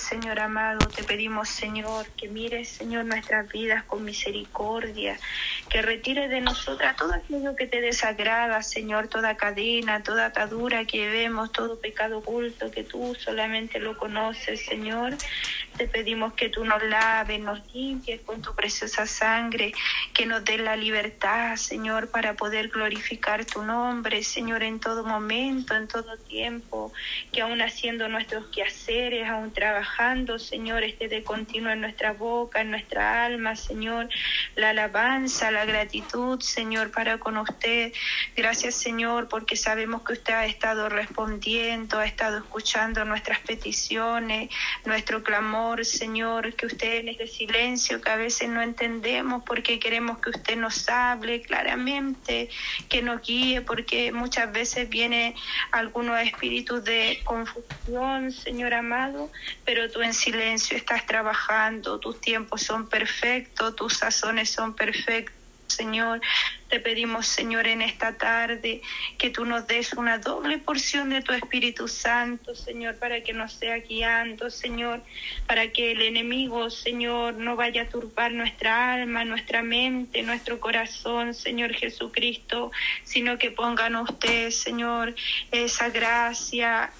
Señor amado. Te pedimos, Señor, que mires, Señor, nuestras vidas con misericordia, que retire de nosotras todo aquello que te desagrada, Señor, toda cadena, toda atadura que vemos, todo pecado oculto que tú solamente lo conoces, Señor. Te pedimos que tú nos laves, nos limpies con tu preciosa sangre, que nos dé la libertad, Señor, para poder glorificar tu nombre, Señor, en todo momento, en todo tiempo, que aún haciendo nuestros quehaceres, aún trabajando, Señor, esté de continuo en nuestra boca, en nuestra alma, Señor, la alabanza, la gratitud, Señor, para con usted. Gracias, Señor, porque sabemos que usted ha estado respondiendo, ha estado escuchando nuestras peticiones, nuestro clamor Señor, que usted en este silencio que a veces no entendemos porque queremos que usted nos hable claramente, que nos guíe, porque muchas veces viene algunos espíritus de confusión, Señor amado, pero tú en silencio estás trabajando, tus tiempos son perfectos, tus sazones son perfectos Señor. Te pedimos, Señor, en esta tarde que tú nos des una doble porción de tu Espíritu Santo, Señor, para que nos sea guiando, Señor, para que el enemigo, Señor, no vaya a turbar nuestra alma, nuestra mente, nuestro corazón, Señor Jesucristo, sino que pongan ustedes, Señor, esa gracia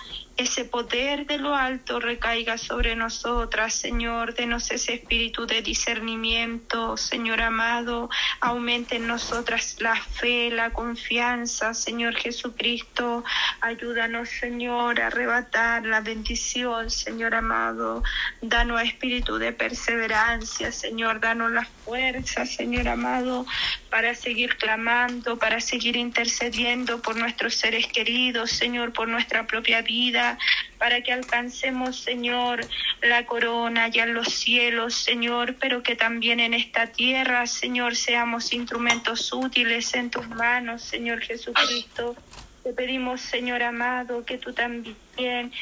ese poder de lo alto recaiga sobre nosotras, Señor. Denos ese espíritu de discernimiento, Señor amado. Aumente en nosotras la fe, la confianza, Señor Jesucristo. Ayúdanos, Señor, a arrebatar la bendición, Señor amado. Danos espíritu de perseverancia, Señor. Danos la fuerza, Señor amado, para seguir clamando, para seguir intercediendo por nuestros seres queridos, Señor, por nuestra propia vida, para que alcancemos, Señor, la corona ya en los cielos, Señor, pero que también en esta tierra, Señor, seamos instrumentos útiles en tus manos, Señor Jesucristo. Te pedimos, Señor amado, que tú también bien,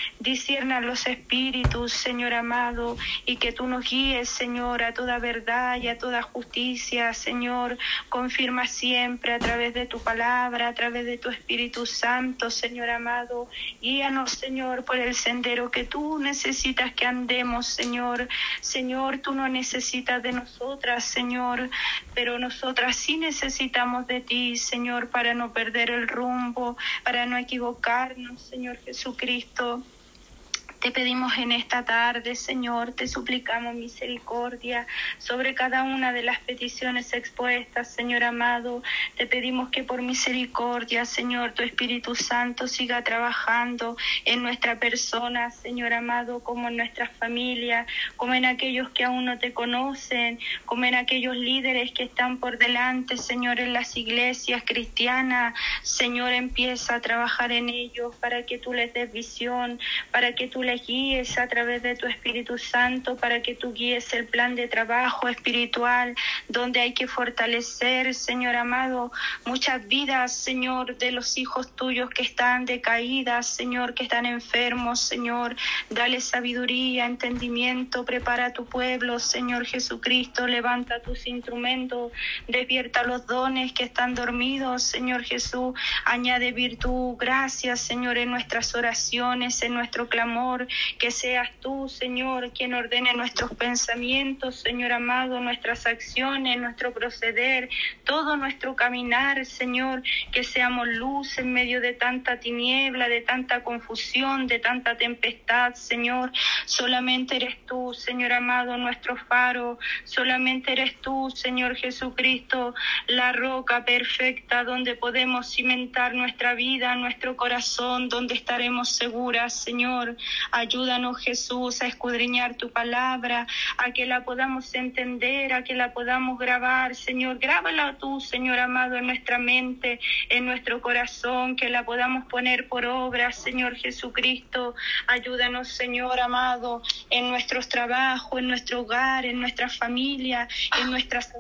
los espíritus, Señor amado, y que tú nos guíes, Señor, a toda verdad y a toda justicia, Señor. Confirma siempre a través de tu palabra, a través de tu Espíritu Santo, Señor amado. Guíanos, Señor, por el sendero que tú necesitas que andemos, Señor. Señor, tú no necesitas de nosotras, Señor, pero nosotras sí necesitamos de ti, Señor, para no perder el rumbo, para no equivocarnos, Señor Jesucristo. Cristo te pedimos en esta tarde, Señor, te suplicamos misericordia sobre cada una de las peticiones expuestas, Señor amado. Te pedimos que por misericordia, Señor, tu Espíritu Santo siga trabajando en nuestra persona, Señor amado, como en nuestras familias, como en aquellos que aún no te conocen, como en aquellos líderes que están por delante, Señor, en las iglesias cristianas. Señor, empieza a trabajar en ellos para que tú les des visión, para que tú les guíes a través de tu Espíritu Santo, para que tú guíes el plan de trabajo espiritual, donde hay que fortalecer, Señor amado, muchas vidas, Señor, de los hijos tuyos que están decaídas, Señor, que están enfermos, Señor. Dale sabiduría, entendimiento, prepara a tu pueblo, Señor Jesucristo, levanta tus instrumentos, despierta los dones que están dormidos, Señor Jesús, añade virtud, gracias, Señor, en nuestras oraciones, en nuestro clamor, que seas tú, Señor, quien ordene nuestros pensamientos, Señor amado, nuestras acciones, nuestro proceder, todo nuestro caminar, Señor, que seamos luz en medio de tanta tiniebla, de tanta confusión, de tanta tempestad, Señor. Solamente eres tú, Señor amado, nuestro faro, solamente eres tú, Señor Jesucristo, la roca perfecta donde podemos cimentar nuestra vida, nuestro corazón, donde estaremos seguras, Señor. Ayúdanos, Jesús, a escudriñar tu palabra, a que la podamos entender, a que la podamos grabar. Señor, grábala tú, Señor amado, en nuestra mente, en nuestro corazón, que la podamos poner por obra, Señor Jesucristo. Ayúdanos, Señor amado, en nuestros trabajos, en nuestro hogar, en nuestra familia, en nuestras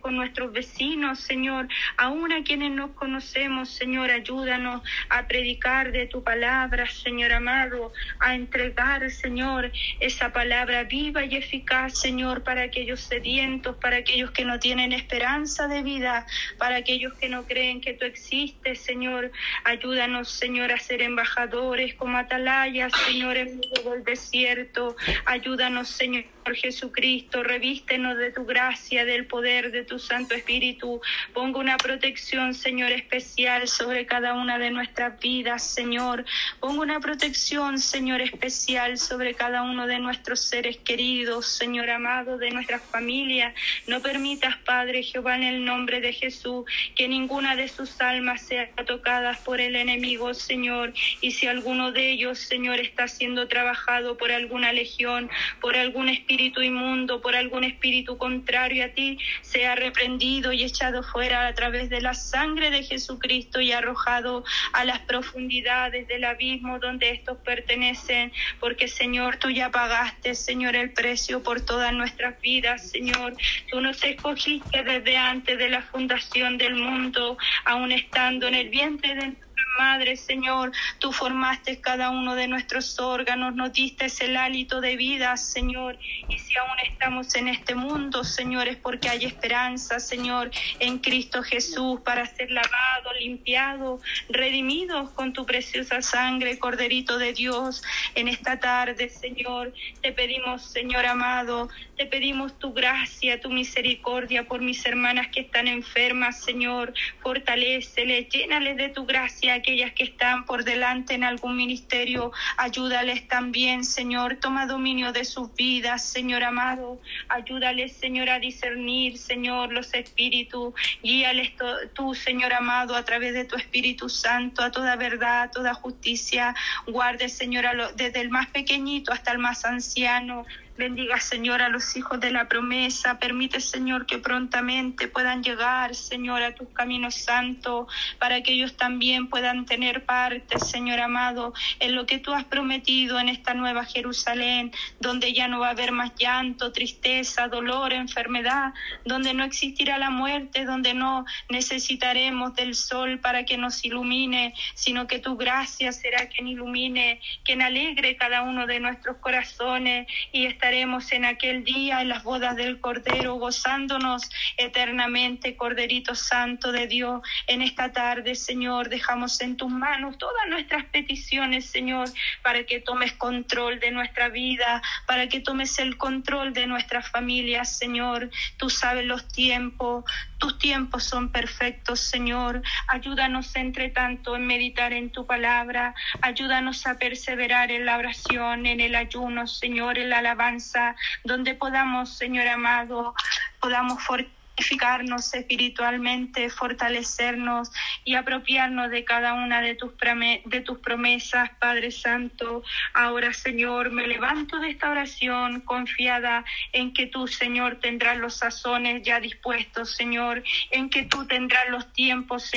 con nuestros vecinos, Señor, aún a quienes nos conocemos, Señor, ayúdanos a predicar de tu palabra, Señor amado, a entregar, Señor, esa palabra viva y eficaz, Señor, para aquellos sedientos, para aquellos que no tienen esperanza de vida, para aquellos que no creen que tú existes, Señor. Ayúdanos, Señor, a ser embajadores como atalayas, Señor, en medio del desierto. Ayúdanos, Señor Jesucristo, revístenos de tu gracia, del poder de tu Santo Espíritu. Ponga una protección, Señor, especial sobre cada una de nuestras vidas, Señor. Ponga una protección, Señor, especial sobre cada uno de nuestros seres queridos, Señor amado, de nuestras familias. No permitas, Padre Jehová, en el nombre de Jesús, que ninguna de sus almas sea tocada por el enemigo, Señor. Y si alguno de ellos, Señor, está siendo trabajado por alguna legión, por algún espíritu inmundo, por algún espíritu contrario a ti, sea reprendido y echado fuera a través de la sangre de Jesucristo y arrojado a las profundidades del abismo donde estos pertenecen, porque Señor, tú ya pagaste, Señor, el precio por todas nuestras vidas, Señor. Tú nos escogiste desde antes de la fundación del mundo, aún estando en el vientre de Madre, Señor, tú formaste cada uno de nuestros órganos, nos diste el hálito de vida, Señor. Y si aún estamos en este mundo, Señor, es porque hay esperanza, Señor, en Cristo Jesús para ser lavado, limpiado, redimidos con tu preciosa sangre, Corderito de Dios. En esta tarde, Señor, te pedimos, Señor amado, te pedimos tu gracia, tu misericordia por mis hermanas que están enfermas, Señor. Fortaléceles, llénales de tu gracia aquellas que están por delante en algún ministerio, ayúdales también, Señor, toma dominio de sus vidas, Señor amado, ayúdales, Señor, a discernir, Señor, los espíritus, guíales tú, Señor amado, a través de tu Espíritu Santo, a toda verdad, a toda justicia, guarde, Señor, desde el más pequeñito hasta el más anciano, Bendiga, Señor, a los hijos de la promesa. Permite, Señor, que prontamente puedan llegar, Señor, a tus caminos santos, para que ellos también puedan tener parte, Señor amado, en lo que tú has prometido en esta nueva Jerusalén, donde ya no va a haber más llanto, tristeza, dolor, enfermedad, donde no existirá la muerte, donde no necesitaremos del sol para que nos ilumine, sino que tu gracia será quien ilumine, quien alegre cada uno de nuestros corazones y esta estaremos en aquel día en las bodas del Cordero, gozándonos eternamente, Corderito Santo de Dios. En esta tarde, Señor, dejamos en tus manos todas nuestras peticiones, Señor, para que tomes control de nuestra vida, para que tomes el control de nuestras familias, Señor. Tú sabes los tiempos, tus tiempos son perfectos, Señor. Ayúdanos, entre tanto, en meditar en tu palabra. Ayúdanos a perseverar en la oración, en el ayuno, Señor, en la alabanza donde podamos, Señor amado, podamos fortificarnos espiritualmente, fortalecernos y apropiarnos de cada una de tus, de tus promesas, Padre Santo. Ahora, Señor, me levanto de esta oración confiada en que tú, Señor, tendrás los sazones ya dispuestos, Señor, en que tú tendrás los tiempos,